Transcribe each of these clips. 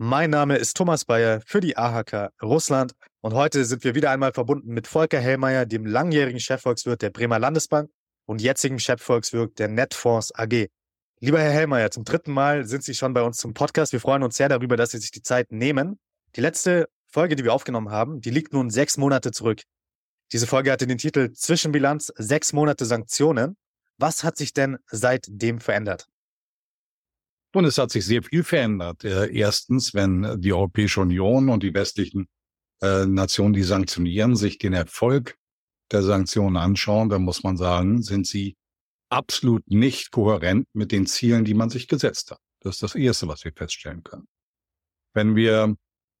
Mein Name ist Thomas Bayer für die AHK Russland und heute sind wir wieder einmal verbunden mit Volker Hellmeier, dem langjährigen Chefvolkswirt der Bremer Landesbank und jetzigen Chefvolkswirt der Netfonds AG. Lieber Herr Hellmeier, zum dritten Mal sind Sie schon bei uns zum Podcast. Wir freuen uns sehr darüber, dass Sie sich die Zeit nehmen. Die letzte Folge, die wir aufgenommen haben, die liegt nun sechs Monate zurück. Diese Folge hatte den Titel Zwischenbilanz, sechs Monate Sanktionen. Was hat sich denn seitdem verändert? Und es hat sich sehr viel verändert. Äh, erstens, wenn die Europäische Union und die westlichen äh, Nationen, die sanktionieren, sich den Erfolg der Sanktionen anschauen, dann muss man sagen, sind sie absolut nicht kohärent mit den Zielen, die man sich gesetzt hat. Das ist das Erste, was wir feststellen können. Wenn wir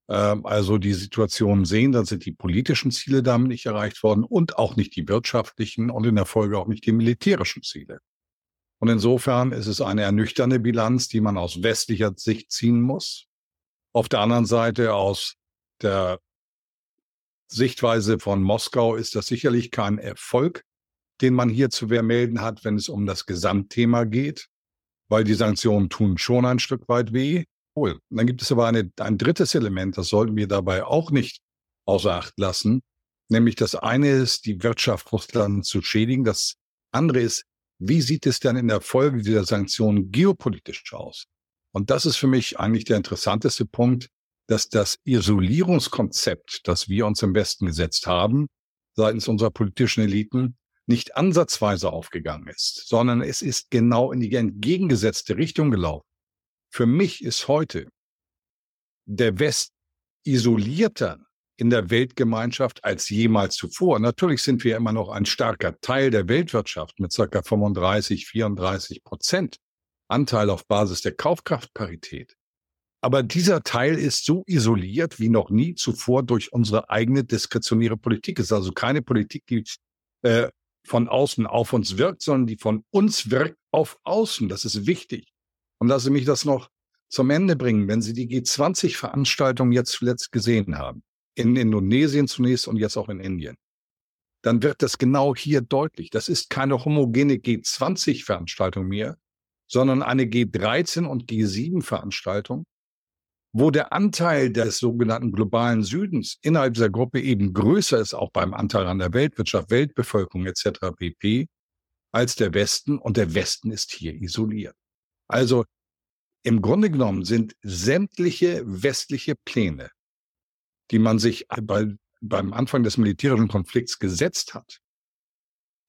äh, also die Situation sehen, dann sind die politischen Ziele damit nicht erreicht worden und auch nicht die wirtschaftlichen und in der Folge auch nicht die militärischen Ziele. Und insofern ist es eine ernüchternde Bilanz, die man aus westlicher Sicht ziehen muss. Auf der anderen Seite aus der Sichtweise von Moskau ist das sicherlich kein Erfolg, den man hier zu vermelden hat, wenn es um das Gesamtthema geht, weil die Sanktionen tun schon ein Stück weit weh. Und dann gibt es aber eine, ein drittes Element, das sollten wir dabei auch nicht außer Acht lassen, nämlich das eine ist, die Wirtschaft Russlands zu schädigen, das andere ist, wie sieht es denn in der Folge dieser Sanktionen geopolitisch aus? Und das ist für mich eigentlich der interessanteste Punkt, dass das Isolierungskonzept, das wir uns im Westen gesetzt haben, seitens unserer politischen Eliten, nicht ansatzweise aufgegangen ist, sondern es ist genau in die entgegengesetzte Richtung gelaufen. Für mich ist heute der West isolierter in der Weltgemeinschaft als jemals zuvor. Natürlich sind wir immer noch ein starker Teil der Weltwirtschaft mit circa 35, 34 Prozent Anteil auf Basis der Kaufkraftparität. Aber dieser Teil ist so isoliert wie noch nie zuvor durch unsere eigene diskretionäre Politik. Es ist also keine Politik, die äh, von außen auf uns wirkt, sondern die von uns wirkt auf außen. Das ist wichtig. Und lassen Sie mich das noch zum Ende bringen, wenn Sie die G20-Veranstaltung jetzt zuletzt gesehen haben in Indonesien zunächst und jetzt auch in Indien, dann wird das genau hier deutlich. Das ist keine homogene G20-Veranstaltung mehr, sondern eine G13 und G7-Veranstaltung, wo der Anteil des sogenannten globalen Südens innerhalb dieser Gruppe eben größer ist, auch beim Anteil an der Weltwirtschaft, Weltbevölkerung etc. pp., als der Westen und der Westen ist hier isoliert. Also im Grunde genommen sind sämtliche westliche Pläne die man sich bei, beim Anfang des militärischen Konflikts gesetzt hat,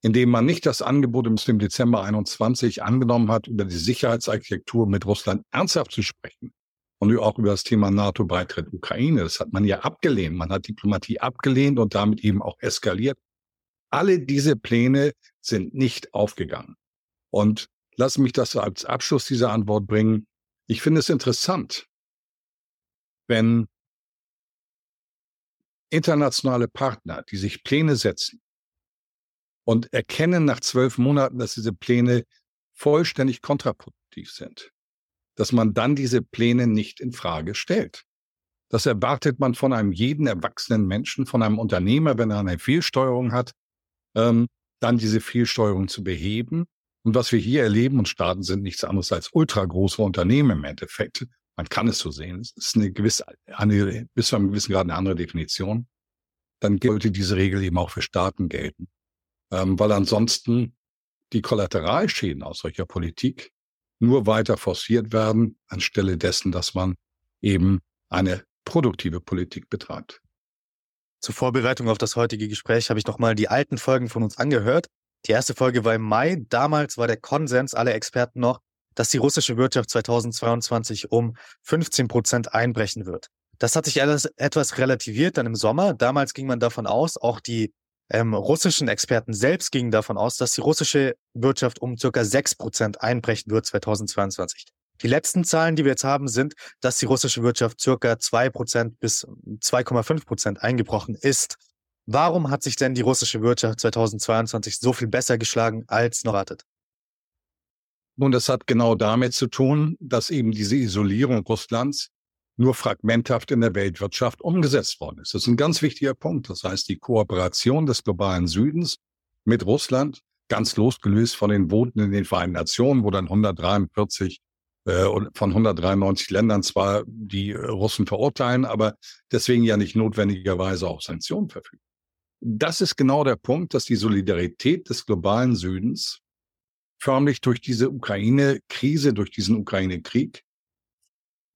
indem man nicht das Angebot im Dezember 21 angenommen hat, über die Sicherheitsarchitektur mit Russland ernsthaft zu sprechen und auch über das Thema NATO-Beitritt Ukraine. Das hat man ja abgelehnt. Man hat Diplomatie abgelehnt und damit eben auch eskaliert. Alle diese Pläne sind nicht aufgegangen. Und lass mich das als Abschluss dieser Antwort bringen. Ich finde es interessant, wenn internationale Partner, die sich Pläne setzen und erkennen nach zwölf Monaten, dass diese Pläne vollständig kontraproduktiv sind, dass man dann diese Pläne nicht in Frage stellt. Das erwartet man von einem jeden erwachsenen Menschen, von einem Unternehmer, wenn er eine Fehlsteuerung hat, ähm, dann diese Fehlsteuerung zu beheben. Und was wir hier erleben, und Staaten sind nichts anderes als ultragroße Unternehmen im Endeffekt, man kann es so sehen, es ist eine gewisse, eine, bis zu einem gewissen Grad eine andere Definition, dann sollte diese Regel eben auch für Staaten gelten. Ähm, weil ansonsten die Kollateralschäden aus solcher Politik nur weiter forciert werden, anstelle dessen, dass man eben eine produktive Politik betreibt. Zur Vorbereitung auf das heutige Gespräch habe ich nochmal die alten Folgen von uns angehört. Die erste Folge war im Mai. Damals war der Konsens aller Experten noch, dass die russische Wirtschaft 2022 um 15 Prozent einbrechen wird. Das hat sich alles etwas relativiert dann im Sommer. Damals ging man davon aus, auch die ähm, russischen Experten selbst gingen davon aus, dass die russische Wirtschaft um circa 6 Prozent einbrechen wird 2022. Die letzten Zahlen, die wir jetzt haben, sind, dass die russische Wirtschaft circa 2% bis 2,5% eingebrochen ist. Warum hat sich denn die russische Wirtschaft 2022 so viel besser geschlagen als noch erwartet? Nun, das hat genau damit zu tun, dass eben diese Isolierung Russlands nur fragmenthaft in der Weltwirtschaft umgesetzt worden ist. Das ist ein ganz wichtiger Punkt. Das heißt, die Kooperation des globalen Südens mit Russland, ganz losgelöst von den Voten in den Vereinten Nationen, wo dann 143 äh, von 193 Ländern zwar die Russen verurteilen, aber deswegen ja nicht notwendigerweise auch Sanktionen verfügen. Das ist genau der Punkt, dass die Solidarität des globalen Südens förmlich durch diese Ukraine-Krise, durch diesen Ukraine-Krieg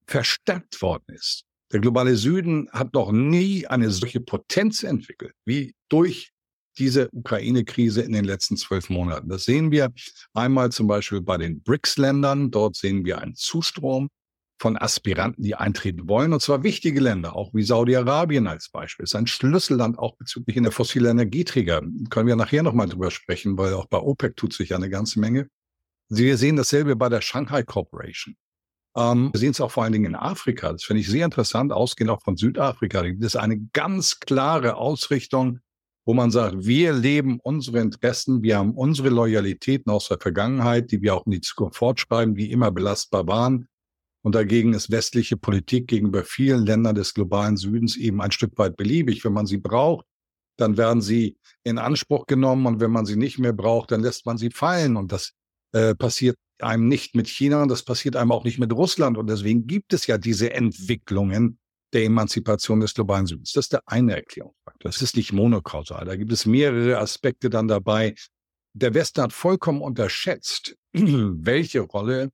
verstärkt worden ist. Der globale Süden hat noch nie eine solche Potenz entwickelt wie durch diese Ukraine-Krise in den letzten zwölf Monaten. Das sehen wir einmal zum Beispiel bei den BRICS-Ländern. Dort sehen wir einen Zustrom von Aspiranten, die eintreten wollen, und zwar wichtige Länder, auch wie Saudi-Arabien als Beispiel. Ist ein Schlüsselland auch bezüglich der fossilen Energieträger. Können wir nachher nochmal drüber sprechen, weil auch bei OPEC tut sich ja eine ganze Menge. Wir sehen dasselbe bei der Shanghai Corporation. Ähm, wir sehen es auch vor allen Dingen in Afrika. Das finde ich sehr interessant, ausgehend auch von Südafrika. Das ist eine ganz klare Ausrichtung, wo man sagt, wir leben unsere Interessen, wir haben unsere Loyalitäten aus der Vergangenheit, die wir auch in die Zukunft fortschreiben, die immer belastbar waren. Und dagegen ist westliche Politik gegenüber vielen Ländern des globalen Südens eben ein Stück weit beliebig. Wenn man sie braucht, dann werden sie in Anspruch genommen und wenn man sie nicht mehr braucht, dann lässt man sie fallen. Und das äh, passiert einem nicht mit China und das passiert einem auch nicht mit Russland. Und deswegen gibt es ja diese Entwicklungen der Emanzipation des globalen Südens. Das ist der eine Erklärungsfaktor. Das ist nicht monokausal. Da gibt es mehrere Aspekte dann dabei. Der Westen hat vollkommen unterschätzt, welche Rolle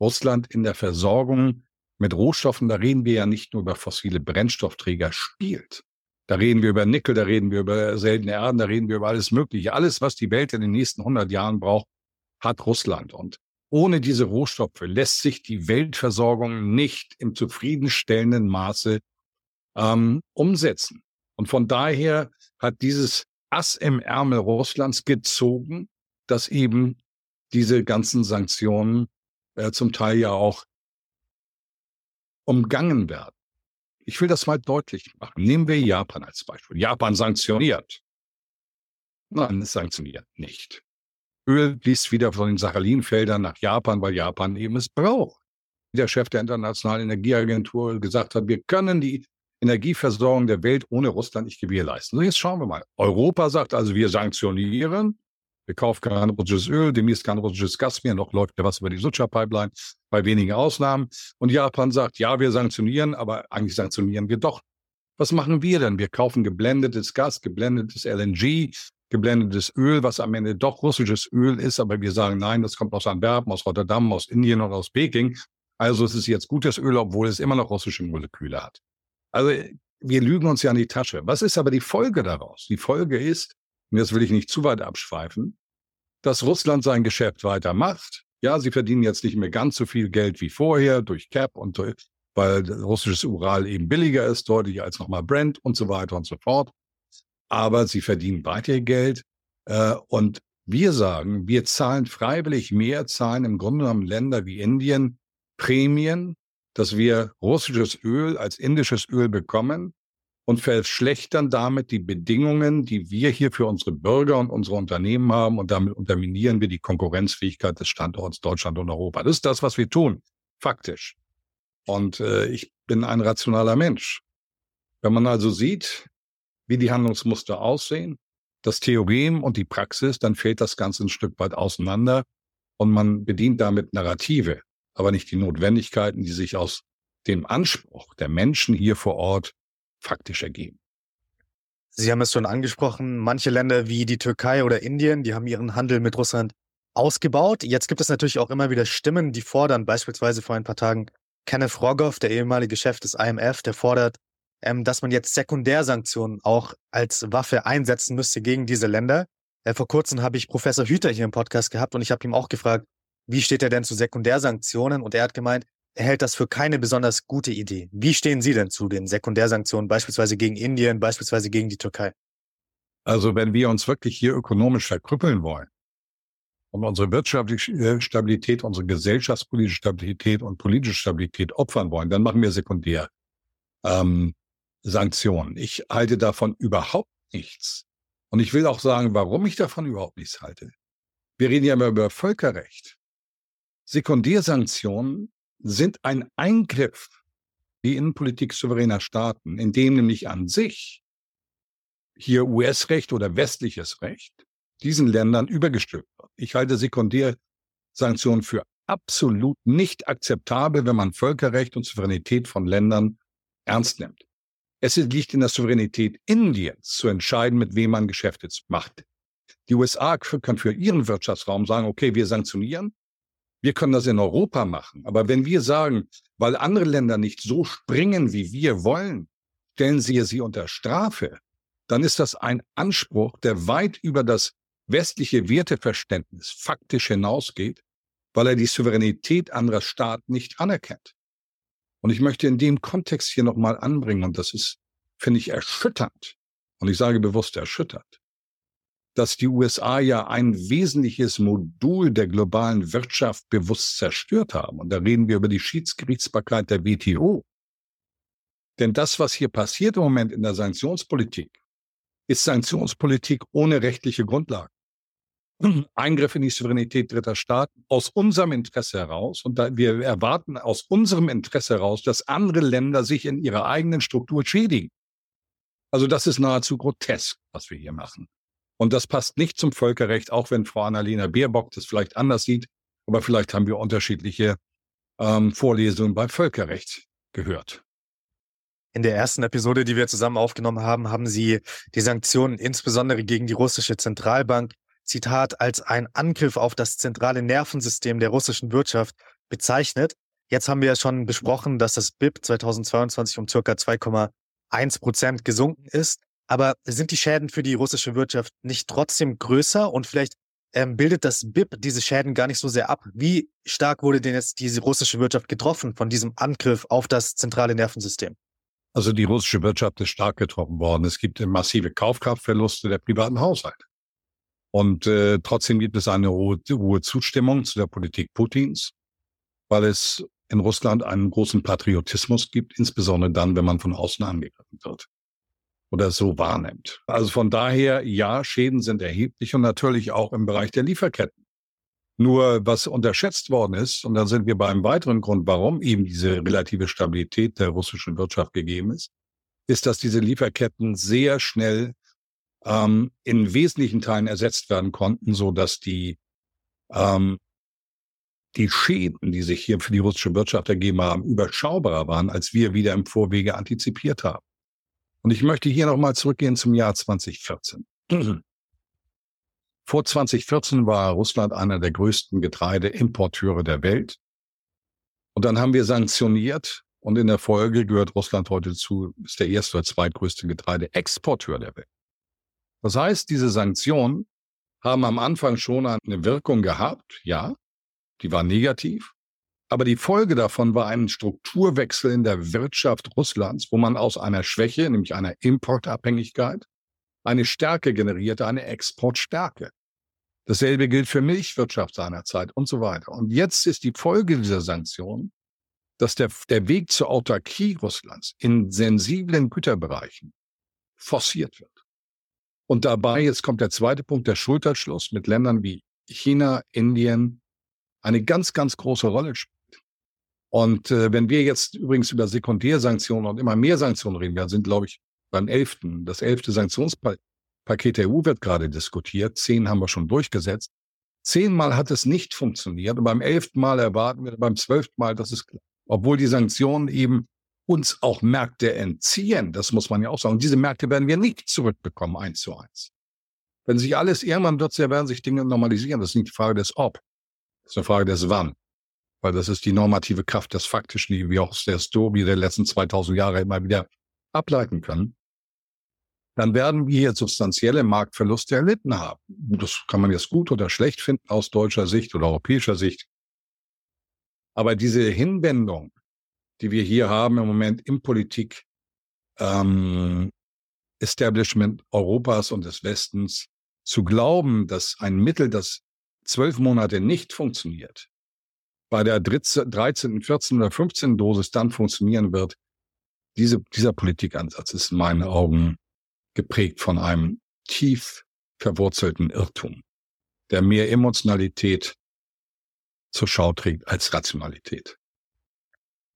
Russland in der Versorgung mit Rohstoffen, da reden wir ja nicht nur über fossile Brennstoffträger, spielt. Da reden wir über Nickel, da reden wir über seltene Erden, da reden wir über alles Mögliche. Alles, was die Welt in den nächsten 100 Jahren braucht, hat Russland. Und ohne diese Rohstoffe lässt sich die Weltversorgung nicht im zufriedenstellenden Maße ähm, umsetzen. Und von daher hat dieses Ass im Ärmel Russlands gezogen, dass eben diese ganzen Sanktionen äh, zum Teil ja auch umgangen werden. Ich will das mal deutlich machen. Nehmen wir Japan als Beispiel. Japan sanktioniert. Nein, es sanktioniert nicht. Öl fließt wieder von den Sachalinfeldern nach Japan, weil Japan eben es braucht. Der Chef der Internationalen Energieagentur gesagt hat, wir können die Energieversorgung der Welt ohne Russland nicht gewährleisten. So, jetzt schauen wir mal. Europa sagt also, wir sanktionieren. Wir kaufen kein russisches Öl, demnächst kein russisches Gas mehr. Noch läuft ja was über die Sucha-Pipeline, bei wenigen Ausnahmen. Und Japan sagt, ja, wir sanktionieren, aber eigentlich sanktionieren wir doch. Was machen wir denn? Wir kaufen geblendetes Gas, geblendetes LNG, geblendetes Öl, was am Ende doch russisches Öl ist, aber wir sagen, nein, das kommt aus Antwerpen, aus Rotterdam, aus Indien und aus Peking. Also es ist jetzt gutes Öl, obwohl es immer noch russische Moleküle hat. Also wir lügen uns ja in die Tasche. Was ist aber die Folge daraus? Die Folge ist, und jetzt will ich nicht zu weit abschweifen, dass Russland sein Geschäft weitermacht. Ja, sie verdienen jetzt nicht mehr ganz so viel Geld wie vorher durch Cap und weil russisches Ural eben billiger ist, deutlich als nochmal Brent und so weiter und so fort aber sie verdienen weiter Geld. Äh, und wir sagen, wir zahlen freiwillig mehr, zahlen im Grunde genommen Länder wie Indien Prämien, dass wir russisches Öl als indisches Öl bekommen und verschlechtern damit die Bedingungen, die wir hier für unsere Bürger und unsere Unternehmen haben. Und damit unterminieren wir die Konkurrenzfähigkeit des Standorts Deutschland und Europa. Das ist das, was wir tun, faktisch. Und äh, ich bin ein rationaler Mensch. Wenn man also sieht, wie die Handlungsmuster aussehen, das Theorem und die Praxis, dann fällt das Ganze ein Stück weit auseinander und man bedient damit Narrative, aber nicht die Notwendigkeiten, die sich aus dem Anspruch der Menschen hier vor Ort faktisch ergeben. Sie haben es schon angesprochen, manche Länder wie die Türkei oder Indien, die haben ihren Handel mit Russland ausgebaut. Jetzt gibt es natürlich auch immer wieder Stimmen, die fordern, beispielsweise vor ein paar Tagen Kenneth Rogoff, der ehemalige Chef des IMF, der fordert, ähm, dass man jetzt Sekundärsanktionen auch als Waffe einsetzen müsste gegen diese Länder. Äh, vor kurzem habe ich Professor Hüter hier im Podcast gehabt und ich habe ihm auch gefragt, wie steht er denn zu Sekundärsanktionen? Und er hat gemeint, hält das für keine besonders gute Idee. Wie stehen Sie denn zu den Sekundärsanktionen, beispielsweise gegen Indien, beispielsweise gegen die Türkei? Also wenn wir uns wirklich hier ökonomisch verkrüppeln wollen, und unsere wirtschaftliche äh, Stabilität, unsere gesellschaftspolitische Stabilität und politische Stabilität opfern wollen, dann machen wir sekundär ähm, Sanktionen. Ich halte davon überhaupt nichts. Und ich will auch sagen, warum ich davon überhaupt nichts halte. Wir reden ja immer über Völkerrecht. Sekundärsanktionen sind ein Eingriff die Innenpolitik souveräner Staaten, in dem nämlich an sich hier US-Recht oder westliches Recht diesen Ländern übergestülpt wird. Ich halte Sekundärsanktionen für absolut nicht akzeptabel, wenn man Völkerrecht und Souveränität von Ländern ernst nimmt. Es liegt in der Souveränität Indiens zu entscheiden, mit wem man Geschäfte macht. Die USA können für ihren Wirtschaftsraum sagen, okay, wir sanktionieren. Wir können das in Europa machen. Aber wenn wir sagen, weil andere Länder nicht so springen, wie wir wollen, stellen sie sie unter Strafe, dann ist das ein Anspruch, der weit über das westliche Werteverständnis faktisch hinausgeht, weil er die Souveränität anderer Staaten nicht anerkennt. Und ich möchte in dem Kontext hier nochmal anbringen, und das ist, finde ich, erschütternd, und ich sage bewusst erschüttert, dass die USA ja ein wesentliches Modul der globalen Wirtschaft bewusst zerstört haben. Und da reden wir über die Schiedsgerichtsbarkeit der WTO. Denn das, was hier passiert im Moment in der Sanktionspolitik, ist Sanktionspolitik ohne rechtliche Grundlage. Eingriff in die Souveränität dritter Staaten aus unserem Interesse heraus. Und wir erwarten aus unserem Interesse heraus, dass andere Länder sich in ihrer eigenen Struktur schädigen. Also das ist nahezu grotesk, was wir hier machen. Und das passt nicht zum Völkerrecht, auch wenn Frau Annalena Baerbock das vielleicht anders sieht. Aber vielleicht haben wir unterschiedliche ähm, Vorlesungen bei Völkerrecht gehört. In der ersten Episode, die wir zusammen aufgenommen haben, haben Sie die Sanktionen insbesondere gegen die russische Zentralbank, Zitat, als ein Angriff auf das zentrale Nervensystem der russischen Wirtschaft bezeichnet. Jetzt haben wir ja schon besprochen, dass das BIP 2022 um circa 2,1 Prozent gesunken ist. Aber sind die Schäden für die russische Wirtschaft nicht trotzdem größer und vielleicht ähm, bildet das BIP diese Schäden gar nicht so sehr ab? Wie stark wurde denn jetzt diese russische Wirtschaft getroffen von diesem Angriff auf das zentrale Nervensystem? Also die russische Wirtschaft ist stark getroffen worden. Es gibt massive Kaufkraftverluste der privaten Haushalte. Und äh, trotzdem gibt es eine hohe, hohe Zustimmung zu der Politik Putins, weil es in Russland einen großen Patriotismus gibt, insbesondere dann, wenn man von außen angegriffen wird oder so wahrnimmt. Also von daher, ja, Schäden sind erheblich und natürlich auch im Bereich der Lieferketten. Nur was unterschätzt worden ist, und dann sind wir bei einem weiteren Grund, warum eben diese relative Stabilität der russischen Wirtschaft gegeben ist, ist, dass diese Lieferketten sehr schnell ähm, in wesentlichen Teilen ersetzt werden konnten, so dass die ähm, die Schäden, die sich hier für die russische Wirtschaft ergeben haben, überschaubarer waren, als wir wieder im Vorwege antizipiert haben. Und ich möchte hier nochmal zurückgehen zum Jahr 2014. Vor 2014 war Russland einer der größten Getreideimporteure der Welt. Und dann haben wir sanktioniert und in der Folge gehört Russland heute zu, ist der erste oder zweitgrößte Getreideexporteur der Welt. Das heißt, diese Sanktionen haben am Anfang schon eine Wirkung gehabt, ja, die war negativ, aber die Folge davon war ein Strukturwechsel in der Wirtschaft Russlands, wo man aus einer Schwäche, nämlich einer Importabhängigkeit, eine Stärke generierte, eine Exportstärke. Dasselbe gilt für Milchwirtschaft seinerzeit und so weiter. Und jetzt ist die Folge dieser Sanktionen, dass der, der Weg zur Autarkie Russlands in sensiblen Güterbereichen forciert wird. Und dabei, jetzt kommt der zweite Punkt, der Schulterschluss mit Ländern wie China, Indien, eine ganz, ganz große Rolle spielt. Und äh, wenn wir jetzt übrigens über Sekundärsanktionen und immer mehr Sanktionen reden, wir sind, glaube ich, beim elften, das elfte Sanktionspaket der EU wird gerade diskutiert, zehn haben wir schon durchgesetzt. Zehnmal hat es nicht funktioniert und beim elften Mal erwarten wir beim zwölften Mal, dass es, obwohl die Sanktionen eben uns auch Märkte entziehen, das muss man ja auch sagen. Und diese Märkte werden wir nicht zurückbekommen, eins zu eins. Wenn sich alles irgendwann wird, werden sich Dinge normalisieren. Das ist nicht die Frage des Ob, das ist eine Frage des Wann weil das ist die normative Kraft des Faktischen, die wir aus der Story der letzten 2000 Jahre immer wieder ableiten können, dann werden wir hier substanzielle Marktverluste erlitten haben. Das kann man jetzt gut oder schlecht finden aus deutscher Sicht oder europäischer Sicht. Aber diese Hinwendung, die wir hier haben im Moment im Politik ähm, Establishment Europas und des Westens, zu glauben, dass ein Mittel, das zwölf Monate nicht funktioniert, bei der 13., 14. oder 15. Dosis dann funktionieren wird, diese, dieser Politikansatz ist in meinen Augen geprägt von einem tief verwurzelten Irrtum, der mehr Emotionalität zur Schau trägt als Rationalität.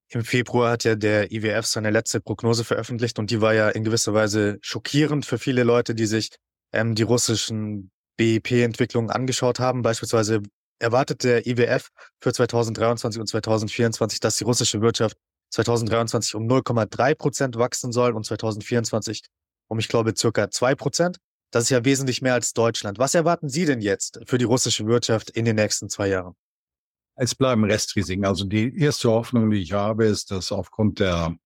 Im Februar hat ja der IWF seine letzte Prognose veröffentlicht und die war ja in gewisser Weise schockierend für viele Leute, die sich ähm, die russischen BIP-Entwicklungen angeschaut haben. Beispielsweise erwartet der IWF für 2023 und 2024, dass die russische Wirtschaft 2023 um 0,3 Prozent wachsen soll und 2024 um, ich glaube, circa zwei Prozent. Das ist ja wesentlich mehr als Deutschland. Was erwarten Sie denn jetzt für die russische Wirtschaft in den nächsten zwei Jahren? Es bleiben Restrisiken. Also die erste Hoffnung, die ich habe, ist, dass aufgrund der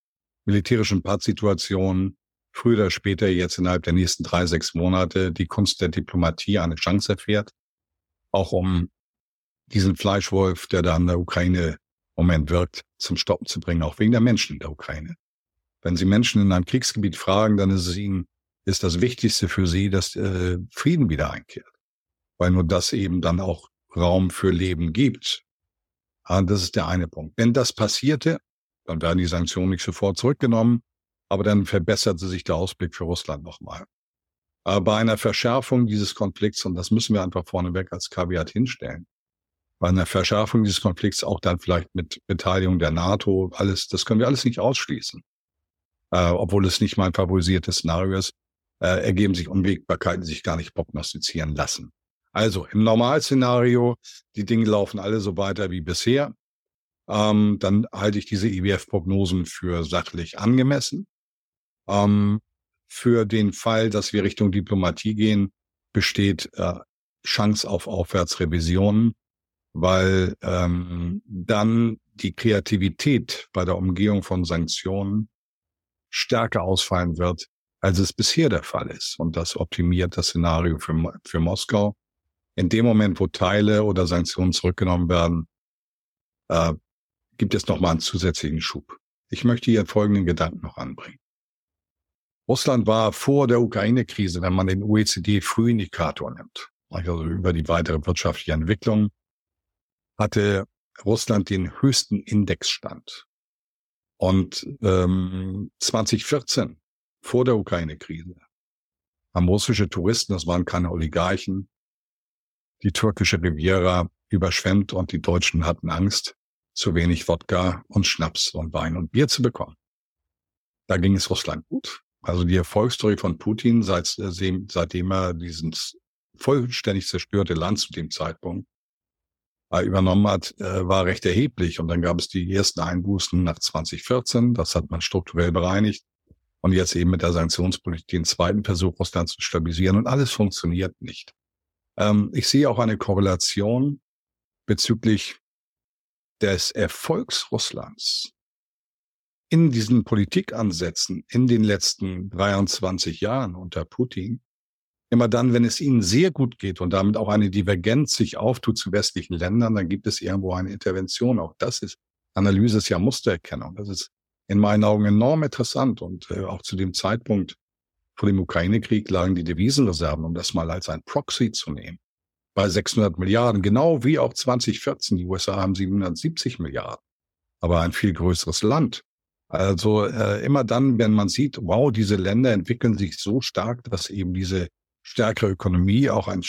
militärischen Pattsituation früher oder später jetzt innerhalb der nächsten drei, sechs Monate die Kunst der Diplomatie eine Chance erfährt, auch um diesen Fleischwolf, der da in der Ukraine im Moment wirkt, zum Stoppen zu bringen, auch wegen der Menschen in der Ukraine. Wenn Sie Menschen in einem Kriegsgebiet fragen, dann ist es ihnen, ist das Wichtigste für sie, dass äh, Frieden wieder einkehrt. Weil nur das eben dann auch Raum für Leben gibt. Und das ist der eine Punkt. Wenn das passierte, dann werden die Sanktionen nicht sofort zurückgenommen, aber dann verbesserte sich der Ausblick für Russland nochmal. Aber bei einer Verschärfung dieses Konflikts, und das müssen wir einfach vorneweg als Kaviat hinstellen, bei einer Verschärfung dieses Konflikts auch dann vielleicht mit Beteiligung der NATO, alles, das können wir alles nicht ausschließen. Äh, obwohl es nicht mein favorisiertes Szenario ist, äh, ergeben sich Unwägbarkeiten, die sich gar nicht prognostizieren lassen. Also im Normalszenario, die Dinge laufen alle so weiter wie bisher, ähm, dann halte ich diese IWF-Prognosen für sachlich angemessen. Ähm, für den Fall, dass wir Richtung Diplomatie gehen, besteht äh, Chance auf Aufwärtsrevisionen weil ähm, dann die Kreativität bei der Umgehung von Sanktionen stärker ausfallen wird, als es bisher der Fall ist. Und das optimiert das Szenario für, für Moskau. In dem Moment, wo Teile oder Sanktionen zurückgenommen werden, äh, gibt es nochmal einen zusätzlichen Schub. Ich möchte hier folgenden Gedanken noch anbringen. Russland war vor der Ukraine-Krise, wenn man den OECD-Frühindikator nimmt, also über die weitere wirtschaftliche Entwicklung, hatte Russland den höchsten Indexstand. Und ähm, 2014, vor der Ukraine-Krise, haben russische Touristen, das waren keine Oligarchen, die türkische Riviera überschwemmt und die Deutschen hatten Angst, zu wenig Wodka und Schnaps und Wein und Bier zu bekommen. Da ging es Russland gut. Also die Erfolgsstory von Putin, seit, seitdem er dieses vollständig zerstörte Land zu dem Zeitpunkt äh, übernommen hat, äh, war recht erheblich. Und dann gab es die ersten Einbußen nach 2014. Das hat man strukturell bereinigt. Und jetzt eben mit der Sanktionspolitik den zweiten Versuch, Russland zu stabilisieren. Und alles funktioniert nicht. Ähm, ich sehe auch eine Korrelation bezüglich des Erfolgs Russlands in diesen Politikansätzen in den letzten 23 Jahren unter Putin immer dann, wenn es ihnen sehr gut geht und damit auch eine Divergenz sich auftut zu westlichen Ländern, dann gibt es irgendwo eine Intervention. Auch das ist, Analyse ist ja Mustererkennung. Das ist in meinen Augen enorm interessant und äh, auch zu dem Zeitpunkt vor dem Ukraine-Krieg lagen die Devisenreserven, um das mal als ein Proxy zu nehmen, bei 600 Milliarden, genau wie auch 2014. Die USA haben 770 Milliarden, aber ein viel größeres Land. Also äh, immer dann, wenn man sieht, wow, diese Länder entwickeln sich so stark, dass eben diese stärkere Ökonomie auch eine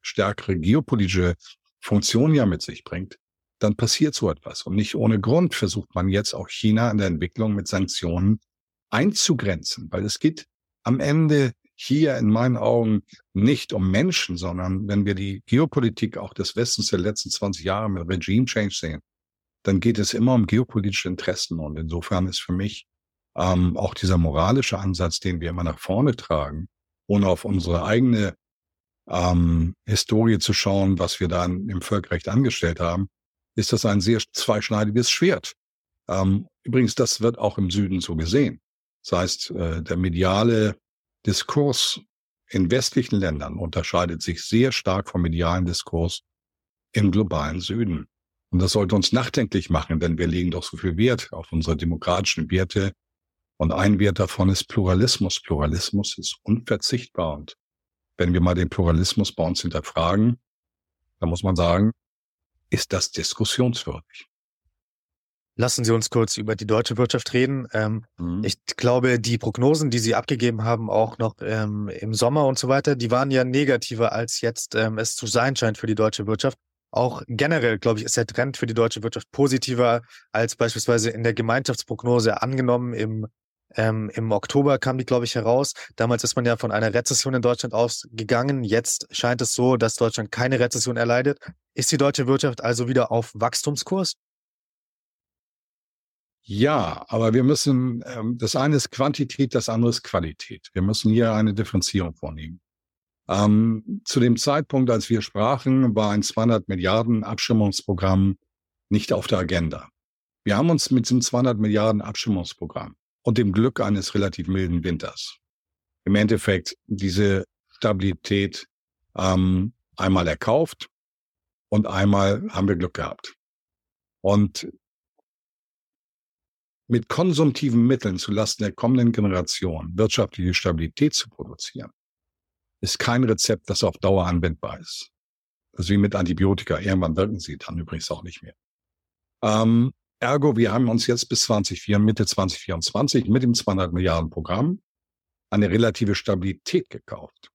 stärkere geopolitische Funktion ja mit sich bringt, dann passiert so etwas. Und nicht ohne Grund versucht man jetzt auch China in der Entwicklung mit Sanktionen einzugrenzen, weil es geht am Ende hier in meinen Augen nicht um Menschen, sondern wenn wir die Geopolitik auch des Westens der letzten 20 Jahre mit Regime Change sehen, dann geht es immer um geopolitische Interessen. Und insofern ist für mich ähm, auch dieser moralische Ansatz, den wir immer nach vorne tragen, ohne auf unsere eigene ähm, Historie zu schauen, was wir da im Völkerrecht angestellt haben, ist das ein sehr zweischneidiges Schwert. Ähm, übrigens, das wird auch im Süden so gesehen. Das heißt, äh, der mediale Diskurs in westlichen Ländern unterscheidet sich sehr stark vom medialen Diskurs im globalen Süden. Und das sollte uns nachdenklich machen, denn wir legen doch so viel Wert auf unsere demokratischen Werte, und ein Wert davon ist Pluralismus. Pluralismus ist unverzichtbar. Und wenn wir mal den Pluralismus bei uns hinterfragen, Da muss man sagen, ist das diskussionswürdig. Lassen Sie uns kurz über die deutsche Wirtschaft reden. Ähm, Mhm. ich glaube, die Prognosen, die Sie abgegeben haben, auch noch ähm, im Sommer und so weiter, die waren ja negativer, als jetzt ähm, es zu sein scheint für die deutsche Wirtschaft. Auch generell, glaube ich, ist der Trend für die deutsche Wirtschaft positiver als beispielsweise in der Gemeinschaftsprognose angenommen. Im, ähm, im Oktober kam die, glaube ich, heraus. Damals ist man ja von einer Rezession in Deutschland ausgegangen. Jetzt scheint es so, dass Deutschland keine Rezession erleidet. Ist die deutsche Wirtschaft also wieder auf Wachstumskurs? Ja, aber wir müssen, ähm, das eine ist Quantität, das andere ist Qualität. Wir müssen hier eine Differenzierung vornehmen. Ähm, zu dem Zeitpunkt, als wir sprachen, war ein 200 Milliarden Abstimmungsprogramm nicht auf der Agenda. Wir haben uns mit diesem 200 Milliarden Abstimmungsprogramm und dem Glück eines relativ milden Winters im Endeffekt diese Stabilität ähm, einmal erkauft und einmal haben wir Glück gehabt. Und mit konsumtiven Mitteln zulasten der kommenden Generation wirtschaftliche Stabilität zu produzieren, ist kein Rezept, das auf Dauer anwendbar ist. Also wie mit Antibiotika. Irgendwann wirken sie dann übrigens auch nicht mehr. Ähm, ergo, wir haben uns jetzt bis 2024, Mitte 2024 mit dem 200 Milliarden Programm eine relative Stabilität gekauft.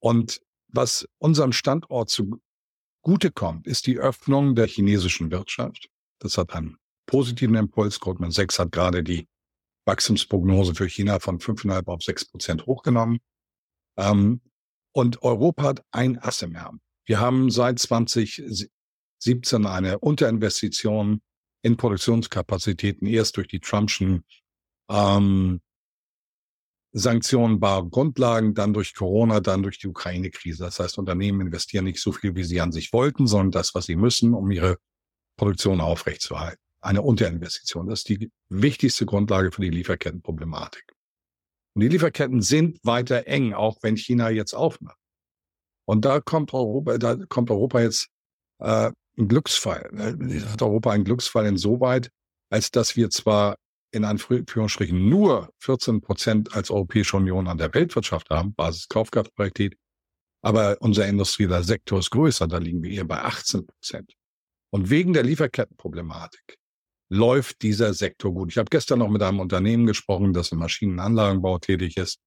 Und was unserem Standort zugutekommt, ist die Öffnung der chinesischen Wirtschaft. Das hat einen positiven Impuls. Goldman Sachs hat gerade die Wachstumsprognose für China von 5,5 auf 6 Prozent hochgenommen. Ähm, und Europa hat ein Ass im Ärmel. Wir haben seit 2017 eine Unterinvestition in Produktionskapazitäten erst durch die Trumpschen ähm, Sanktionen, bar Grundlagen, dann durch Corona, dann durch die Ukraine-Krise. Das heißt, Unternehmen investieren nicht so viel, wie sie an sich wollten, sondern das, was sie müssen, um ihre Produktion aufrechtzuerhalten. Eine Unterinvestition. Das ist die wichtigste Grundlage für die Lieferkettenproblematik. Und die Lieferketten sind weiter eng, auch wenn China jetzt aufmacht. Und da kommt Europa, da kommt Europa jetzt äh, ein Glücksfall. Da hat Europa einen Glücksfall insoweit, als dass wir zwar in Anführungsstrichen nur 14 Prozent als Europäische Union an der Weltwirtschaft haben, Basiskaufkraftparität, aber unser industrieller Sektor ist größer, da liegen wir eher bei 18 Prozent. Und wegen der Lieferkettenproblematik läuft dieser Sektor gut. Ich habe gestern noch mit einem Unternehmen gesprochen, das im Maschinenanlagenbau tätig ist.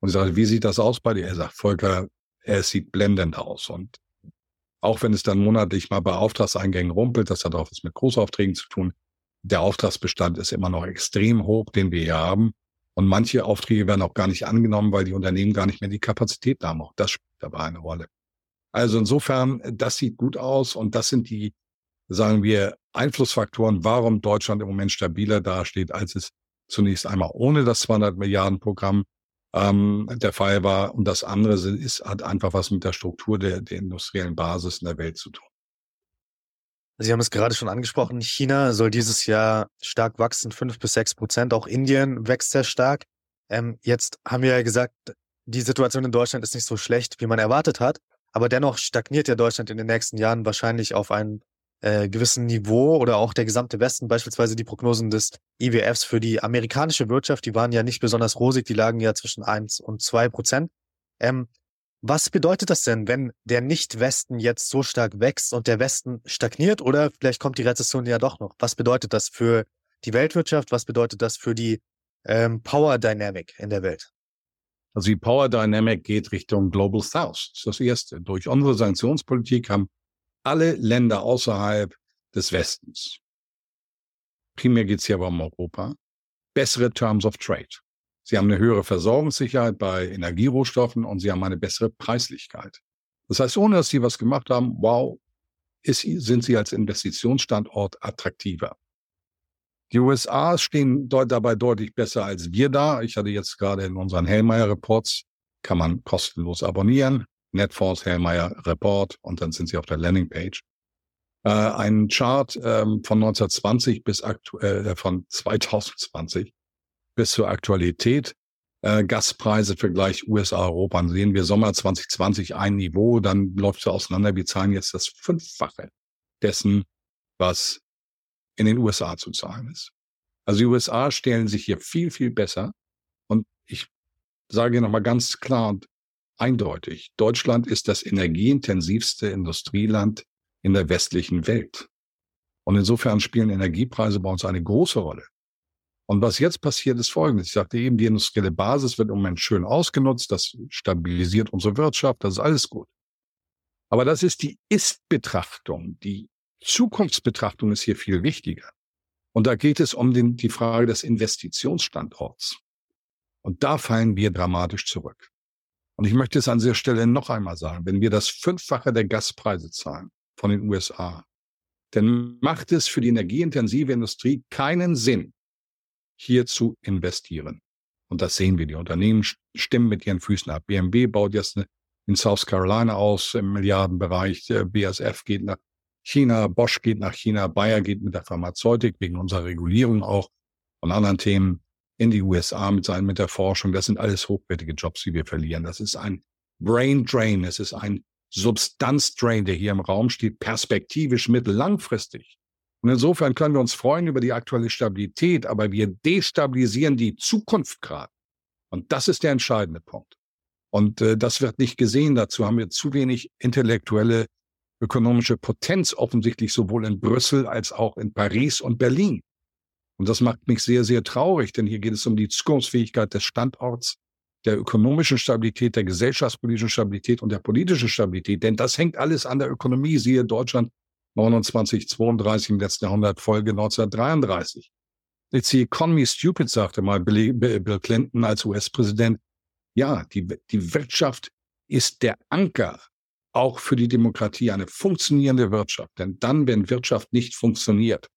Und ich sagte, wie sieht das aus bei dir? Er sagt, Volker, es sieht blendend aus. Und auch wenn es dann monatlich mal bei Auftragseingängen rumpelt, das hat auch was mit Großaufträgen zu tun, der Auftragsbestand ist immer noch extrem hoch, den wir hier haben. Und manche Aufträge werden auch gar nicht angenommen, weil die Unternehmen gar nicht mehr die Kapazität haben. Auch das spielt dabei eine Rolle. Also insofern, das sieht gut aus und das sind die, sagen wir, Einflussfaktoren, warum Deutschland im Moment stabiler dasteht, als es zunächst einmal ohne das 200 Milliarden Programm ähm, der Fall war. Und das andere ist, hat einfach was mit der Struktur der, der industriellen Basis in der Welt zu tun. Sie haben es gerade schon angesprochen. China soll dieses Jahr stark wachsen, fünf bis sechs Prozent. Auch Indien wächst sehr stark. Ähm, jetzt haben wir ja gesagt, die Situation in Deutschland ist nicht so schlecht, wie man erwartet hat. Aber dennoch stagniert ja Deutschland in den nächsten Jahren wahrscheinlich auf einem äh, gewissen Niveau oder auch der gesamte Westen. Beispielsweise die Prognosen des IWFs für die amerikanische Wirtschaft, die waren ja nicht besonders rosig. Die lagen ja zwischen eins und zwei Prozent. Ähm, was bedeutet das denn, wenn der Nicht-Westen jetzt so stark wächst und der Westen stagniert oder vielleicht kommt die Rezession ja doch noch? Was bedeutet das für die Weltwirtschaft? Was bedeutet das für die ähm, Power Dynamic in der Welt? Also die Power Dynamic geht Richtung Global South. Das Erste. Durch unsere Sanktionspolitik haben alle Länder außerhalb des Westens, primär geht es hier aber um Europa, bessere Terms of Trade. Sie haben eine höhere Versorgungssicherheit bei Energierohstoffen und sie haben eine bessere Preislichkeit. Das heißt, ohne dass sie was gemacht haben, wow, ist, sind sie als Investitionsstandort attraktiver. Die USA stehen dort dabei deutlich besser als wir da. Ich hatte jetzt gerade in unseren Hellmeyer Reports, kann man kostenlos abonnieren, Netforce Hellmeyer Report und dann sind sie auf der Landingpage. Äh, einen Chart ähm, von 1920 bis aktuell äh, von 2020 bis zur Aktualität. Äh, Gaspreise Vergleich USA, Europa. Dann sehen wir Sommer 2020 ein Niveau, dann läuft es auseinander. Wir zahlen jetzt das Fünffache dessen, was in den USA zu zahlen ist. Also die USA stellen sich hier viel, viel besser. Und ich sage nochmal ganz klar und eindeutig. Deutschland ist das energieintensivste Industrieland in der westlichen Welt. Und insofern spielen Energiepreise bei uns eine große Rolle. Und was jetzt passiert, ist Folgendes. Ich sagte eben, die industrielle Basis wird im Moment schön ausgenutzt. Das stabilisiert unsere Wirtschaft. Das ist alles gut. Aber das ist die Ist-Betrachtung. Die Zukunftsbetrachtung ist hier viel wichtiger. Und da geht es um den, die Frage des Investitionsstandorts. Und da fallen wir dramatisch zurück. Und ich möchte es an dieser Stelle noch einmal sagen. Wenn wir das Fünffache der Gaspreise zahlen von den USA, dann macht es für die energieintensive Industrie keinen Sinn, hier zu investieren. Und das sehen wir. Die Unternehmen stimmen mit ihren Füßen ab. BMW baut jetzt in South Carolina aus im Milliardenbereich. BASF geht nach China, Bosch geht nach China, Bayer geht mit der Pharmazeutik wegen unserer Regulierung auch von anderen Themen in die USA mit seinen, mit der Forschung. Das sind alles hochwertige Jobs, die wir verlieren. Das ist ein Brain Drain. Es ist ein Substanzdrain, der hier im Raum steht, perspektivisch mittellangfristig. Und insofern können wir uns freuen über die aktuelle Stabilität, aber wir destabilisieren die Zukunft gerade. Und das ist der entscheidende Punkt. Und äh, das wird nicht gesehen. Dazu haben wir zu wenig intellektuelle, ökonomische Potenz offensichtlich sowohl in Brüssel als auch in Paris und Berlin. Und das macht mich sehr, sehr traurig, denn hier geht es um die Zukunftsfähigkeit des Standorts, der ökonomischen Stabilität, der gesellschaftspolitischen Stabilität und der politischen Stabilität. Denn das hängt alles an der Ökonomie. Siehe Deutschland 29, 32 im letzten Jahrhundert, Folge 1933. It's the economy stupid, sagte mal Bill Clinton als US-Präsident. Ja, die, die Wirtschaft ist der Anker auch für die Demokratie, eine funktionierende Wirtschaft. Denn dann, wenn Wirtschaft nicht funktioniert,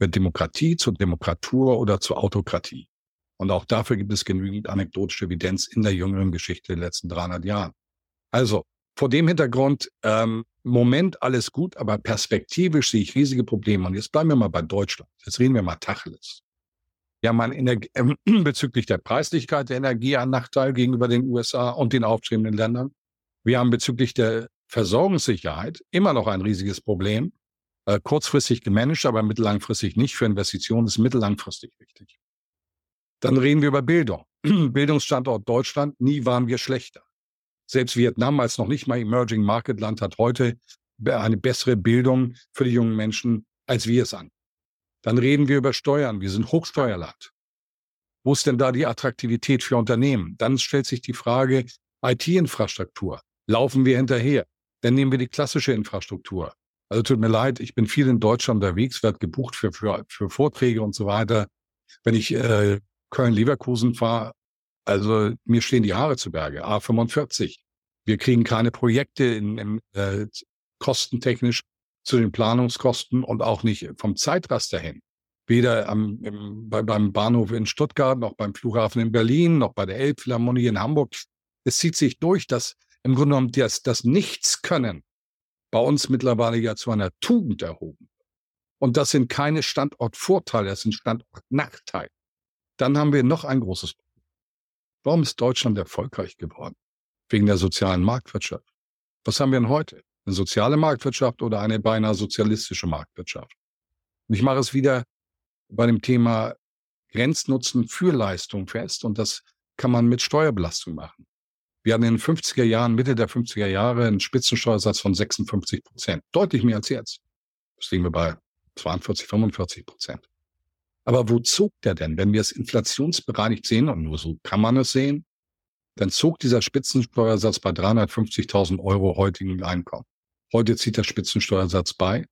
wird Demokratie zur Demokratur oder zur Autokratie. Und auch dafür gibt es genügend anekdotische Evidenz in der jüngeren Geschichte der letzten 300 Jahren. Also vor dem Hintergrund, ähm, Moment alles gut, aber perspektivisch sehe ich riesige Probleme. Und jetzt bleiben wir mal bei Deutschland. Jetzt reden wir mal Tacheles. Wir haben ein äh, bezüglich der Preislichkeit der Energie einen Nachteil gegenüber den USA und den aufstrebenden Ländern. Wir haben bezüglich der Versorgungssicherheit immer noch ein riesiges Problem äh, kurzfristig gemanagt, aber mittellangfristig nicht. Für Investitionen ist mittellangfristig wichtig. Dann reden wir über Bildung. Bildungsstandort Deutschland, nie waren wir schlechter. Selbst Vietnam als noch nicht mal Emerging Market Land hat heute eine bessere Bildung für die jungen Menschen, als wir es an. Dann reden wir über Steuern. Wir sind Hochsteuerland. Wo ist denn da die Attraktivität für Unternehmen? Dann stellt sich die Frage IT-Infrastruktur. Laufen wir hinterher? Dann nehmen wir die klassische Infrastruktur. Also tut mir leid, ich bin viel in Deutschland unterwegs, werde gebucht für, für, für Vorträge und so weiter. Wenn ich äh, Köln-Leverkusen fahre, also mir stehen die Haare zu Berge. A45. Wir kriegen keine Projekte in, in, äh, kostentechnisch zu den Planungskosten und auch nicht vom Zeitraster hin. Weder am, im, bei, beim Bahnhof in Stuttgart, noch beim Flughafen in Berlin, noch bei der Elbphilharmonie in Hamburg. Es zieht sich durch, dass im Grunde genommen das, das Nichtskönnen bei uns mittlerweile ja zu einer Tugend erhoben. Und das sind keine Standortvorteile, das sind Standortnachteile. Dann haben wir noch ein großes Problem. Warum ist Deutschland erfolgreich geworden? Wegen der sozialen Marktwirtschaft. Was haben wir denn heute? Eine soziale Marktwirtschaft oder eine beinahe sozialistische Marktwirtschaft? Und ich mache es wieder bei dem Thema Grenznutzen für Leistung fest und das kann man mit Steuerbelastung machen. Wir hatten in den 50er Jahren, Mitte der 50er Jahre, einen Spitzensteuersatz von 56 Prozent. Deutlich mehr als jetzt. Das liegen wir bei 42, 45 Prozent. Aber wo zog der denn? Wenn wir es inflationsbereinigt sehen, und nur so kann man es sehen, dann zog dieser Spitzensteuersatz bei 350.000 Euro heutigen Einkommen. Heute zieht der Spitzensteuersatz bei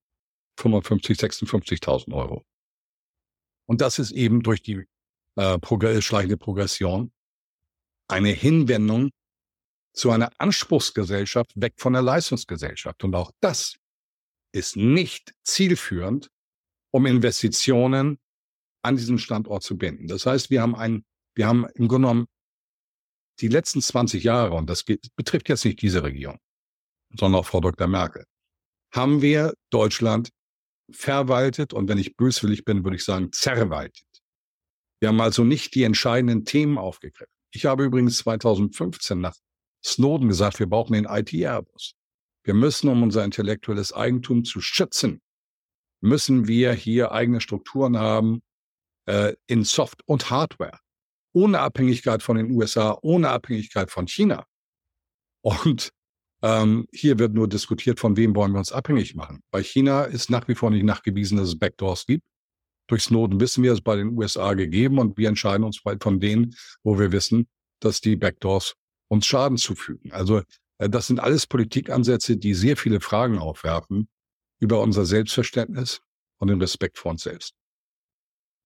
55, 56.000 Euro. Und das ist eben durch die äh, schleichende Progression eine Hinwendung zu einer Anspruchsgesellschaft weg von der Leistungsgesellschaft. Und auch das ist nicht zielführend, um Investitionen an diesem Standort zu binden. Das heißt, wir haben ein, wir haben im Grunde genommen die letzten 20 Jahre, und das geht, betrifft jetzt nicht diese Regierung, sondern auch Frau Dr. Merkel, haben wir Deutschland verwaltet und wenn ich böswillig bin, würde ich sagen, zerwaltet. Wir haben also nicht die entscheidenden Themen aufgegriffen. Ich habe übrigens 2015 nach Snowden gesagt, wir brauchen den IT-Airbus. Wir müssen, um unser intellektuelles Eigentum zu schützen, müssen wir hier eigene Strukturen haben äh, in Soft- und Hardware. Ohne Abhängigkeit von den USA, ohne Abhängigkeit von China. Und ähm, hier wird nur diskutiert, von wem wollen wir uns abhängig machen. Bei China ist nach wie vor nicht nachgewiesen, dass es Backdoors gibt. Durch Snowden wissen wir es bei den USA gegeben und wir entscheiden uns von denen, wo wir wissen, dass die Backdoors uns Schaden zufügen. Also äh, das sind alles Politikansätze, die sehr viele Fragen aufwerfen über unser Selbstverständnis und den Respekt vor uns selbst.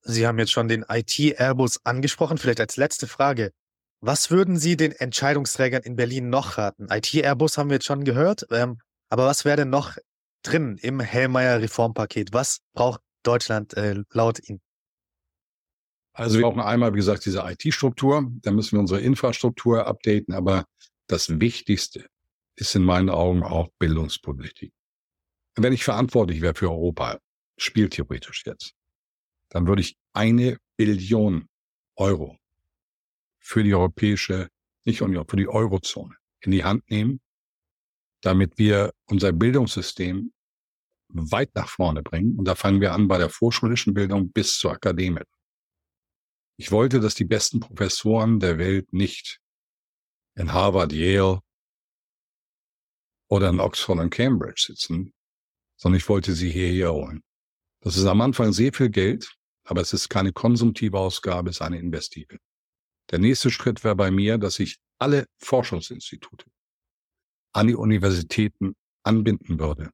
Sie haben jetzt schon den IT-Airbus angesprochen. Vielleicht als letzte Frage. Was würden Sie den Entscheidungsträgern in Berlin noch raten? IT-Airbus haben wir jetzt schon gehört, ähm, aber was wäre denn noch drin im Hellmeier-Reformpaket? Was braucht Deutschland äh, laut Ihnen? Also wir brauchen einmal, wie gesagt, diese IT-Struktur. Da müssen wir unsere Infrastruktur updaten. Aber das Wichtigste ist in meinen Augen auch Bildungspolitik. Wenn ich verantwortlich wäre für Europa, spieltheoretisch jetzt, dann würde ich eine Billion Euro für die europäische, nicht Union, für die Eurozone in die Hand nehmen, damit wir unser Bildungssystem weit nach vorne bringen. Und da fangen wir an bei der vorschulischen Bildung bis zur Akademie. Ich wollte, dass die besten Professoren der Welt nicht in Harvard, Yale oder in Oxford und Cambridge sitzen, sondern ich wollte sie hierher holen. Das ist am Anfang sehr viel Geld, aber es ist keine konsumtive Ausgabe, es ist eine investive. Der nächste Schritt wäre bei mir, dass ich alle Forschungsinstitute an die Universitäten anbinden würde,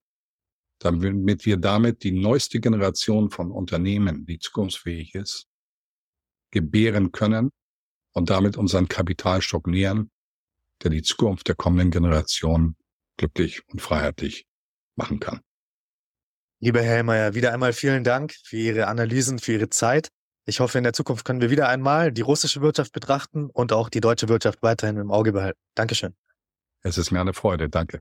damit wir damit die neueste Generation von Unternehmen, die zukunftsfähig ist, gebären können und damit unseren Kapitalstock nähern, der die Zukunft der kommenden Generation glücklich und freiheitlich machen kann. Lieber Herr Helmeier, wieder einmal vielen Dank für Ihre Analysen, für Ihre Zeit. Ich hoffe, in der Zukunft können wir wieder einmal die russische Wirtschaft betrachten und auch die deutsche Wirtschaft weiterhin im Auge behalten. Dankeschön. Es ist mir eine Freude. Danke.